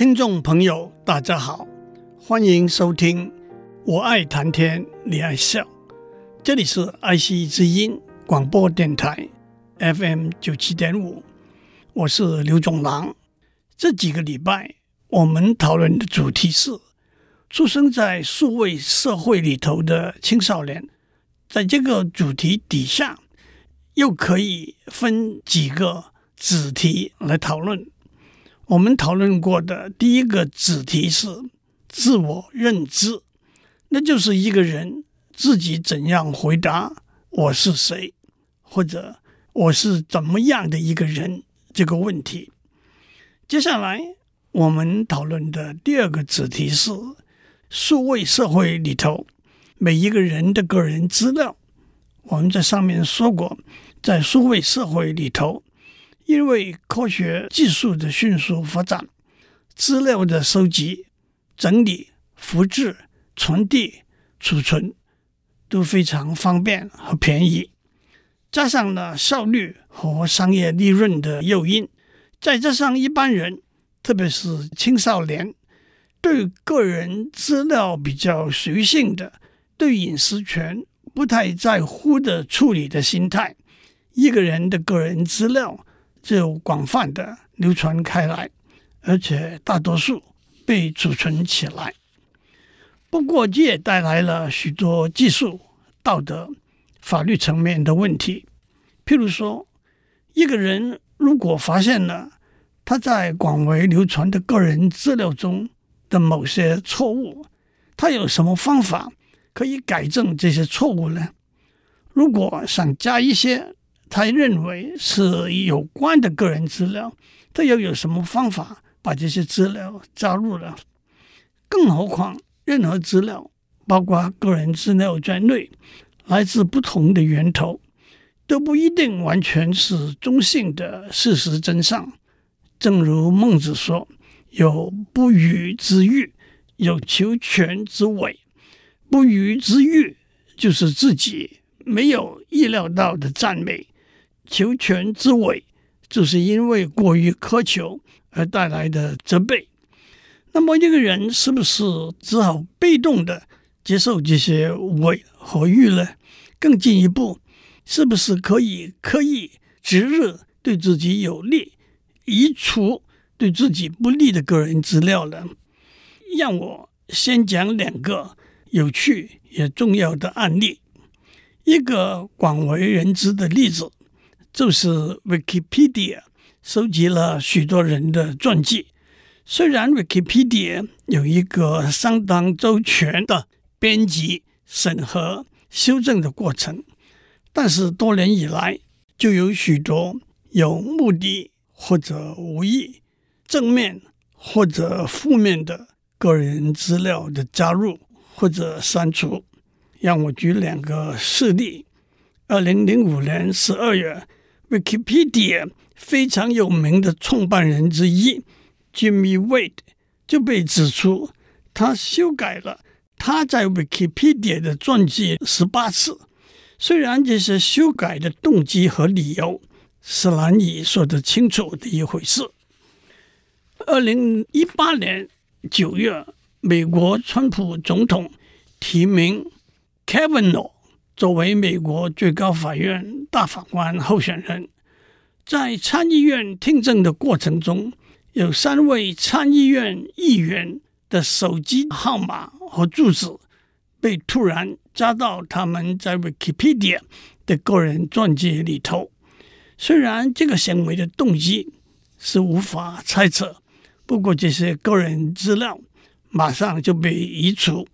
听众朋友，大家好，欢迎收听《我爱谈天，你爱笑》，这里是爱惜之音广播电台 FM 九七点五，我是刘总郎。这几个礼拜，我们讨论的主题是出生在数位社会里头的青少年。在这个主题底下，又可以分几个子题来讨论。我们讨论过的第一个子题是自我认知，那就是一个人自己怎样回答“我是谁”或者“我是怎么样的一个人”这个问题。接下来我们讨论的第二个子题是数位社会里头每一个人的个人资料。我们在上面说过，在数位社会里头。因为科学技术的迅速发展，资料的收集、整理、复制、传递、储存都非常方便和便宜，加上了效率和商业利润的诱因，再加上一般人，特别是青少年，对个人资料比较随性的、对隐私权不太在乎的处理的心态，一个人的个人资料。就广泛的流传开来，而且大多数被储存起来。不过，这也带来了许多技术、道德、法律层面的问题。譬如说，一个人如果发现了他在广为流传的个人资料中的某些错误，他有什么方法可以改正这些错误呢？如果想加一些，他认为是有关的个人资料，他又有什么方法把这些资料加入了？更何况，任何资料，包括个人资料在内，来自不同的源头，都不一定完全是中性的事实真相。正如孟子说：“有不虞之誉，有求全之伪。不虞之誉就是自己没有意料到的赞美。”求全之伪，就是因为过于苛求而带来的责备。那么，一个人是不是只好被动的接受这些伪和誉呢？更进一步，是不是可以刻意择日对自己有利，移除对自己不利的个人资料呢？让我先讲两个有趣也重要的案例，一个广为人知的例子。就是 Wikipedia 收集了许多人的传记。虽然 Wikipedia 有一个相当周全的编辑、审核、修正的过程，但是多年以来就有许多有目的或者无意、正面或者负面的个人资料的加入或者删除。让我举两个事例：二零零五年十二月。Wikipedia 非常有名的创办人之一 Jimmy Wade 就被指出，他修改了他在 Wikipedia 的传记十八次。虽然这些修改的动机和理由是难以说得清楚的一回事。二零一八年九月，美国川普总统提名 Kavanaugh 作为美国最高法院大法官候选人，在参议院听证的过程中，有三位参议院议员的手机号码和住址被突然加到他们在 Wikipedia 的个人传记里头。虽然这个行为的动机是无法猜测，不过这些个人资料马上就被移除，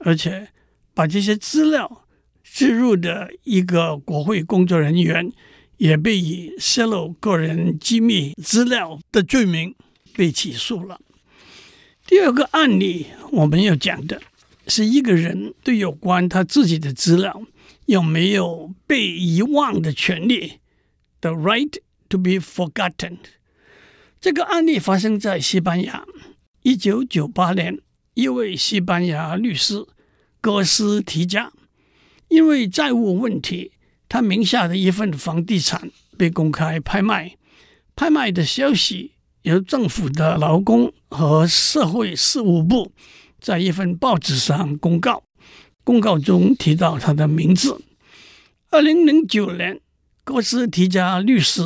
而且把这些资料。置入的一个国会工作人员也被以泄露个人机密资料的罪名被起诉了。第二个案例我们要讲的是一个人对有关他自己的资料有没有被遗忘的权利，the right to be forgotten。这个案例发生在西班牙，一九九八年，一位西班牙律师哥斯提加。因为债务问题，他名下的一份房地产被公开拍卖，拍卖的消息由政府的劳工和社会事务部在一份报纸上公告，公告中提到他的名字。二零零九年，哥斯提加律师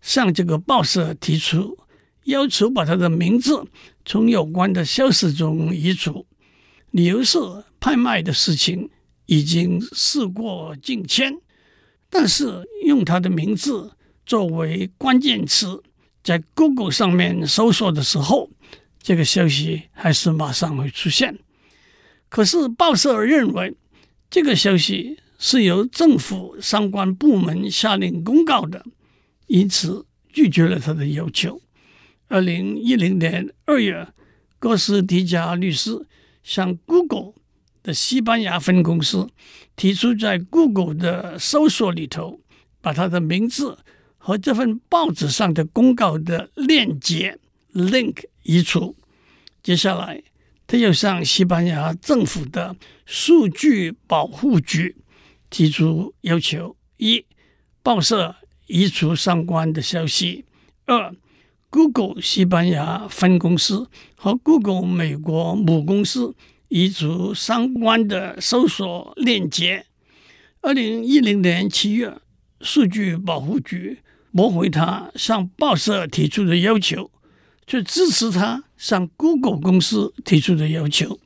向这个报社提出要求，把他的名字从有关的消息中移除，理由是拍卖的事情已经事过境迁，但是用他的名字作为关键词。在 Google 上面搜索的时候，这个消息还是马上会出现。可是报社认为这个消息是由政府相关部门下令公告的，因此拒绝了他的要求。二零一零年二月，哥斯迪加律师向 Google 的西班牙分公司提出，在 Google 的搜索里头把他的名字。和这份报纸上的公告的链接 link 移除。接下来，他又向西班牙政府的数据保护局提出要求：一、报社移除相关的消息；二、Google 西班牙分公司和 Google 美国母公司移除相关的搜索链接。二零一零年七月，数据保护局。驳回他向报社提出的要求，却支持他向 Google 公司提出的要求。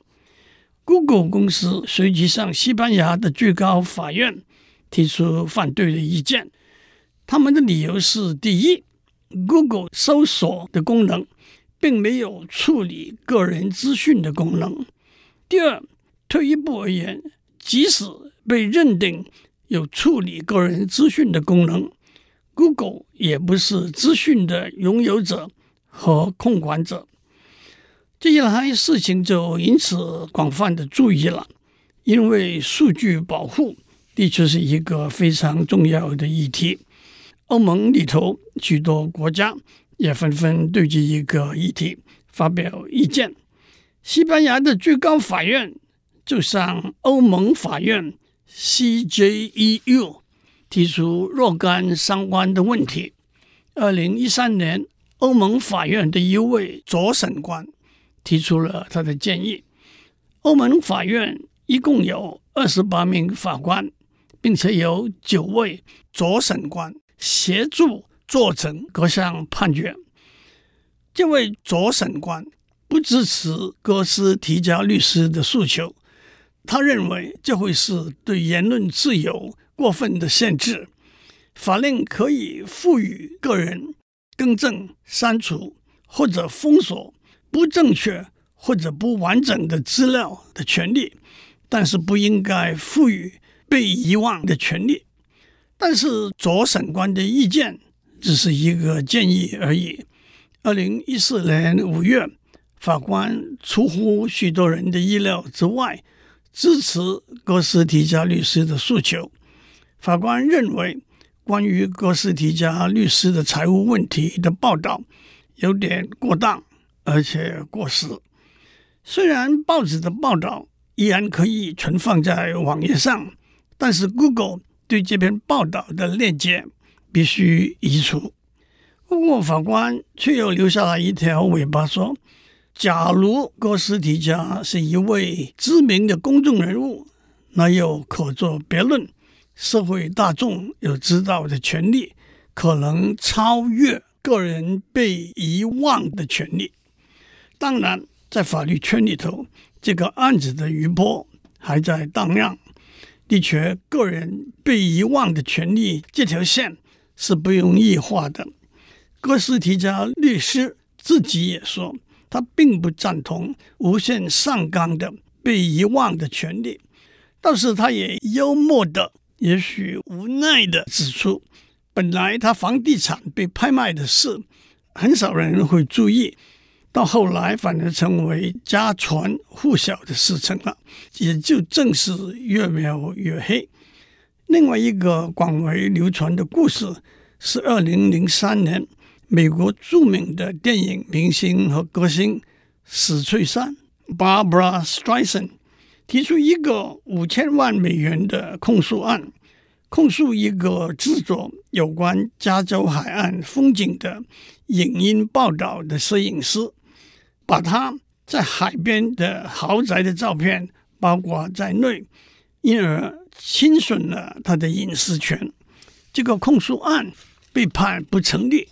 Google 公司随即向西班牙的最高法院提出反对的意见。他们的理由是：第一，Google 搜索的功能并没有处理个人资讯的功能；第二，退一步而言，即使被认定有处理个人资讯的功能。Google 也不是资讯的拥有者和控管者，这一来事情就因此广泛的注意了，因为数据保护的确是一个非常重要的议题。欧盟里头许多国家也纷纷对这一个议题发表意见。西班牙的最高法院就向欧盟法院 CJEU。提出若干相关的问题。二零一三年，欧盟法院的一位左审官提出了他的建议。欧盟法院一共有二十八名法官，并且有九位左审官协助做成各项判决。这位左审官不支持戈斯提加律师的诉求，他认为这会是对言论自由。过分的限制，法令可以赋予个人更正、删除或者封锁不正确或者不完整的资料的权利，但是不应该赋予被遗忘的权利。但是左审官的意见只是一个建议而已。二零一四年五月，法官出乎许多人的意料之外，支持哥斯提加律师的诉求。法官认为，关于哥斯提加律师的财务问题的报道有点过当，而且过时。虽然报纸的报道依然可以存放在网页上，但是 Google 对这篇报道的链接必须移除。不过，法官却又留下了一条尾巴，说：假如哥斯提加是一位知名的公众人物，那又可作别论。社会大众有知道的权利，可能超越个人被遗忘的权利。当然，在法律圈里头，这个案子的余波还在荡漾。的确，个人被遗忘的权利这条线是不容易画的。哥斯提加律师自己也说，他并不赞同无限上纲的被遗忘的权利，但是他也幽默的。也许无奈地指出，本来他房地产被拍卖的事，很少人会注意，到后来反而成为家传户晓的事情了，也就正是越描越黑。另外一个广为流传的故事是，二零零三年，美国著名的电影明星和歌星史翠珊 （Barbara Streisand）。提出一个五千万美元的控诉案，控诉一个制作有关加州海岸风景的影音报道的摄影师，把他在海边的豪宅的照片包括在内，因而侵损了他的隐私权。这个控诉案被判不成立。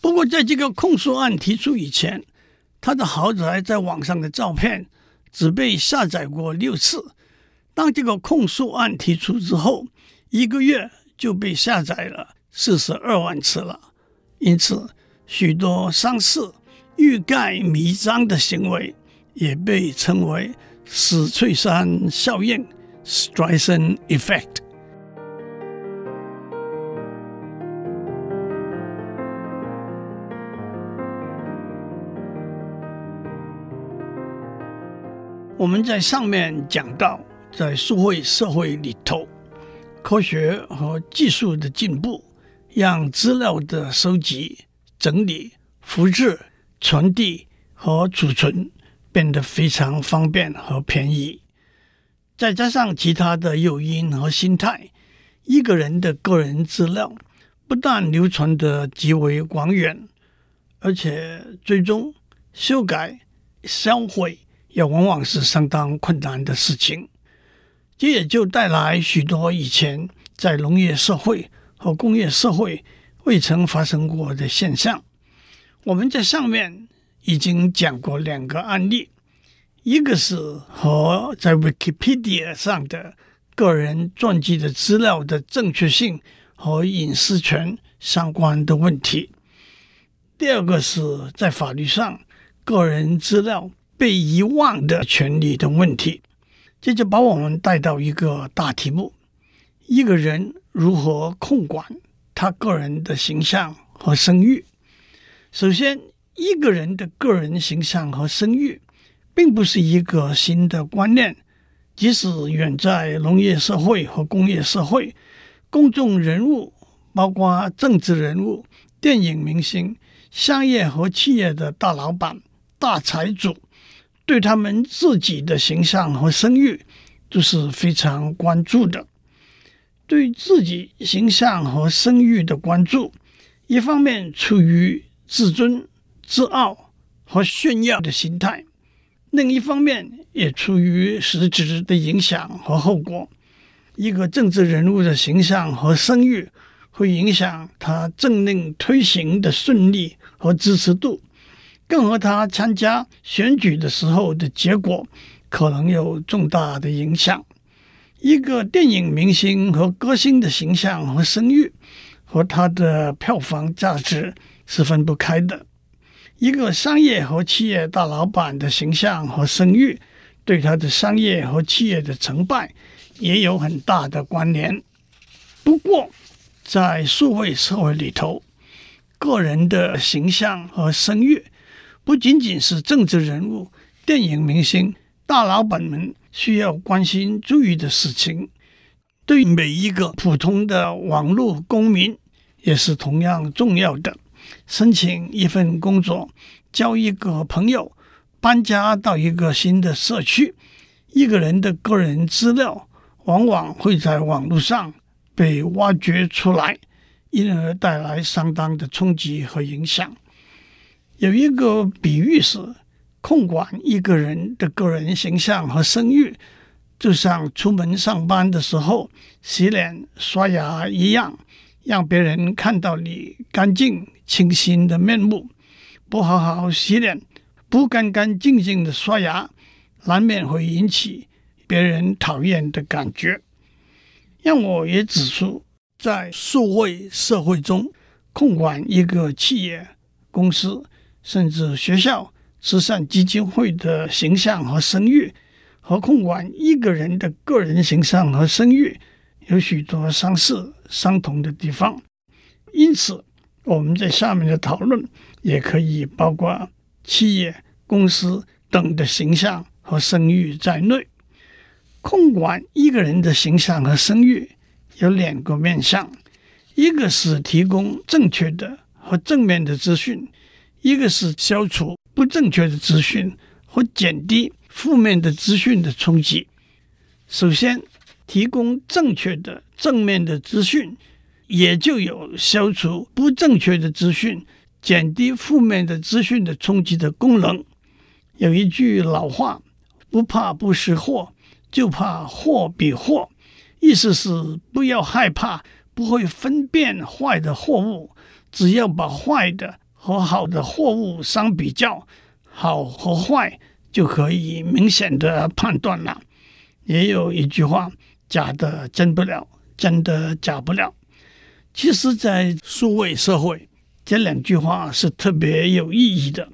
不过，在这个控诉案提出以前，他的豪宅在网上的照片只被下载过六次。当这个控诉案提出之后，一个月就被下载了四十二万次了。因此，许多上市欲盖弥彰的行为也被称为“史翠珊效应 s t r e i s e n Effect）。我们在上面讲到，在数位社会里头，科学和技术的进步，让资料的收集、整理、复制、传递和储存变得非常方便和便宜。再加上其他的诱因和心态，一个人的个人资料不但流传得极为广远，而且最终修改、销毁。也往往是相当困难的事情，这也就带来许多以前在农业社会和工业社会未曾发生过的现象。我们在上面已经讲过两个案例，一个是和在 Wikipedia 上的个人传记的资料的正确性和隐私权相关的问题；第二个是在法律上个人资料。被遗忘的权利的问题，这就把我们带到一个大题目：一个人如何控管他个人的形象和声誉？首先，一个人的个人形象和声誉并不是一个新的观念，即使远在农业社会和工业社会，公众人物，包括政治人物、电影明星、商业和企业的大老板、大财主。对他们自己的形象和声誉都是非常关注的。对自己形象和声誉的关注，一方面出于自尊、自傲和炫耀的心态，另一方面也出于实质的影响和后果。一个政治人物的形象和声誉会影响他政令推行的顺利和支持度。更和他参加选举的时候的结果可能有重大的影响。一个电影明星和歌星的形象和声誉和他的票房价值是分不开的。一个商业和企业大老板的形象和声誉对他的商业和企业的成败也有很大的关联。不过，在数位社会里头，个人的形象和声誉。不仅仅是政治人物、电影明星、大老板们需要关心、注意的事情，对每一个普通的网络公民也是同样重要的。申请一份工作、交一个朋友、搬家到一个新的社区，一个人的个人资料往往会在网络上被挖掘出来，因而带来相当的冲击和影响。有一个比喻是，控管一个人的个人形象和声誉，就像出门上班的时候洗脸刷牙一样，让别人看到你干净清新的面目。不好好洗脸，不干干净净的刷牙，难免会引起别人讨厌的感觉。让我也指出，在数位社会中，控管一个企业公司。甚至学校、慈善基金会的形象和声誉，和控管一个人的个人形象和声誉，有许多相似、相同的地方。因此，我们在下面的讨论也可以包括企业、公司等的形象和声誉在内。控管一个人的形象和声誉有两个面向：一个是提供正确的和正面的资讯。一个是消除不正确的资讯或减低负面的资讯的冲击。首先，提供正确的、正面的资讯，也就有消除不正确的资讯、减低负面的资讯的冲击的功能。有一句老话：“不怕不识货，就怕货比货。”意思是不要害怕不会分辨坏的货物，只要把坏的和好的货物相比较，好和坏就可以明显的判断了。也有一句话：“假的真不了，真的假不了。”其实，在数位社会，这两句话是特别有意义的。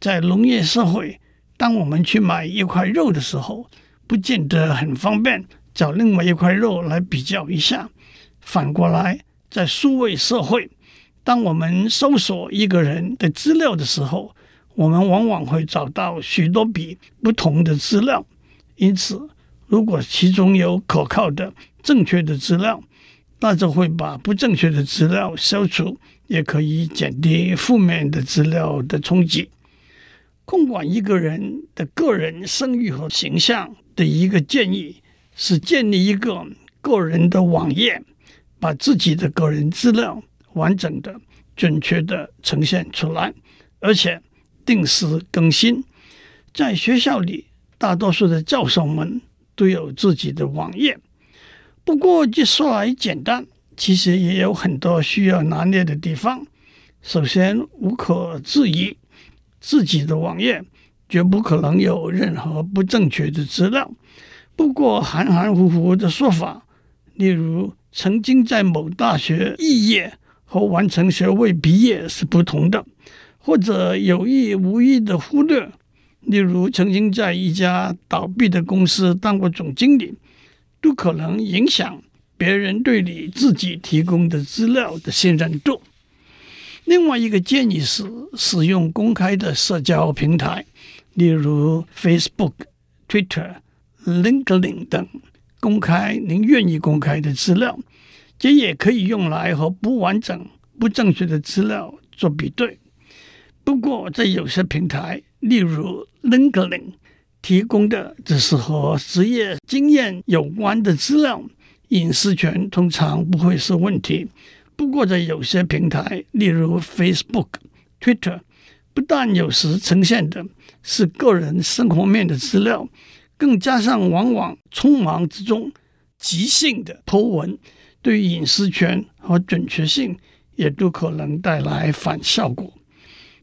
在农业社会，当我们去买一块肉的时候，不见得很方便找另外一块肉来比较一下。反过来，在数位社会，当我们搜索一个人的资料的时候，我们往往会找到许多笔不同的资料。因此，如果其中有可靠的、正确的资料，那就会把不正确的资料消除，也可以减低负面的资料的冲击。控管一个人的个人声誉和形象的一个建议是建立一个个人的网页，把自己的个人资料完整的、准确的呈现出来，而且定时更新。在学校里，大多数的教授们都有自己的网页。不过，这说来简单，其实也有很多需要拿捏的地方。首先，无可置疑。自己的网页绝不可能有任何不正确的资料。不过含含糊糊的说法，例如曾经在某大学肄业和完成学位毕业是不同的，或者有意无意的忽略，例如曾经在一家倒闭的公司当过总经理，都可能影响别人对你自己提供的资料的信任度。另外一个建议是使用公开的社交平台，例如 Facebook、Twitter、LinkedIn 等，公开您愿意公开的资料。这也可以用来和不完整、不正确的资料做比对。不过，在有些平台，例如 LinkedIn 提供的只是和职业经验有关的资料，隐私权通常不会是问题。不过，在有些平台，例如 Facebook、Twitter，不但有时呈现的是个人生活面的资料，更加上往往匆忙之中即兴的 po 文，对隐私权和准确性也都可能带来反效果。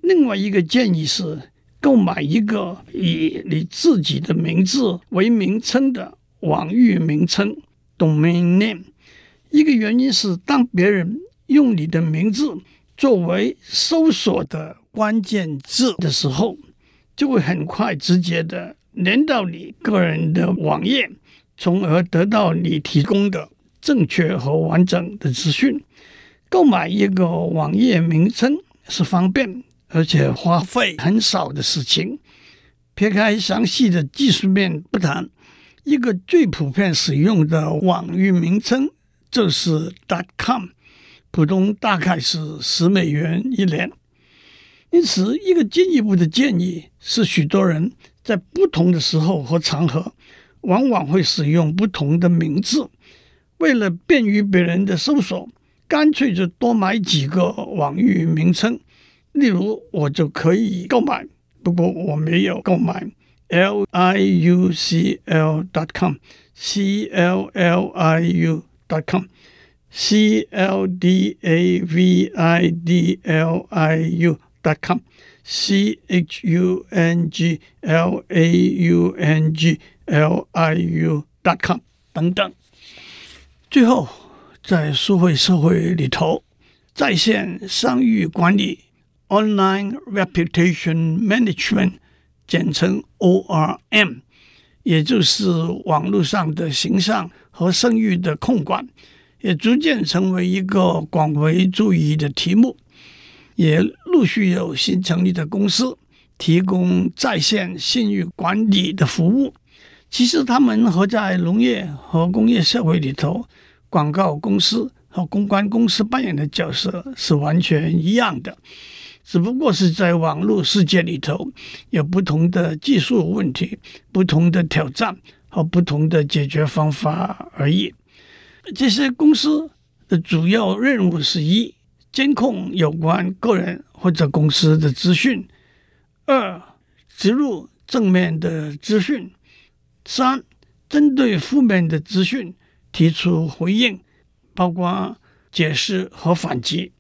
另外一个建议是，购买一个以你自己的名字为名称的网域名称 （domain name）。一个原因是，当别人用你的名字作为搜索的关键字的时候，就会很快直接的连到你个人的网页，从而得到你提供的正确和完整的资讯。购买一个网页名称是方便而且花费很少的事情。撇开详细的技术面不谈，一个最普遍使用的网域名称。就是 .com，普通大概是十美元一年。因此，一个进一步的建议是，许多人在不同的时候和场合，往往会使用不同的名字。为了便于别人的搜索，干脆就多买几个网域名称。例如，我就可以购买，不过我没有购买 l i u c l dot com，c l l i u dot。com c l d a v i d l i u dot com c h u n g l a u n g l i u dot com 等等。最后，在数位社会里头，在线商誉管理 （Online Reputation Management） 简称 ORM，也就是网络上的形象。和声誉的控管也逐渐成为一个广为注意的题目，也陆续有新成立的公司提供在线信誉管理的服务。其实，他们和在农业和工业社会里头广告公司和公关公司扮演的角色是完全一样的，只不过是在网络世界里头有不同的技术问题、不同的挑战。和不同的解决方法而已。这些公司的主要任务是：一、监控有关个人或者公司的资讯；二、植入正面的资讯；三、针对负面的资讯提出回应，包括解释和反击。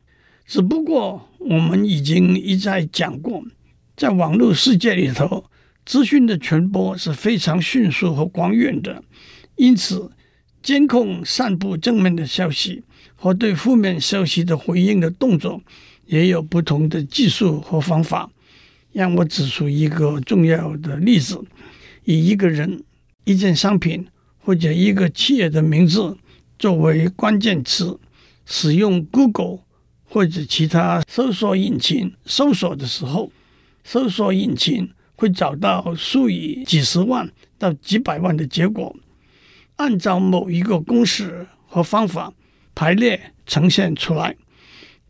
只不过我们已经一再讲过，在网络世界里头，资讯的传播是非常迅速和广远的，因此监控散布正面的消息和对负面消息的回应的动作也有不同的技术和方法。让我指出一个重要的例子：以一个人。一件商品或者一个企业的名字作为关键词，使用 Google 或者其他搜索引擎搜索的时候，搜索引擎会找到数以几十万到几百万的结果，按照某一个公式和方法排列呈现出来。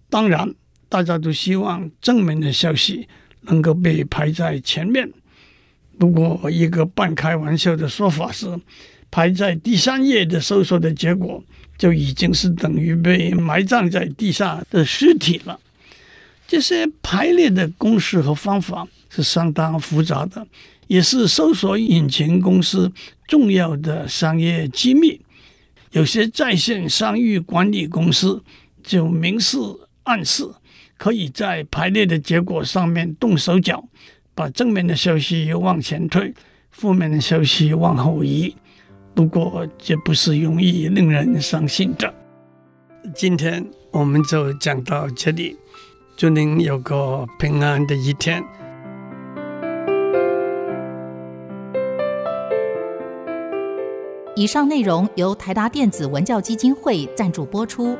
当然，大家都希望正面的消息能够被排在前面。不过，一个半开玩笑的说法是，排在第三页的搜索的结果就已经是等于被埋葬在地下的尸体了。这些排列的公式和方法是相当复杂的，也是搜索引擎公司重要的商业机密。有些在线商誉管理公司就明示暗示，可以在排列的结果上面动手脚。把正面的消息往前推，负面的消息往后移。不过，这不是容易令人伤心的。今天我们就讲到这里，祝您有个平安的一天。以上内容由台达电子文教基金会赞助播出。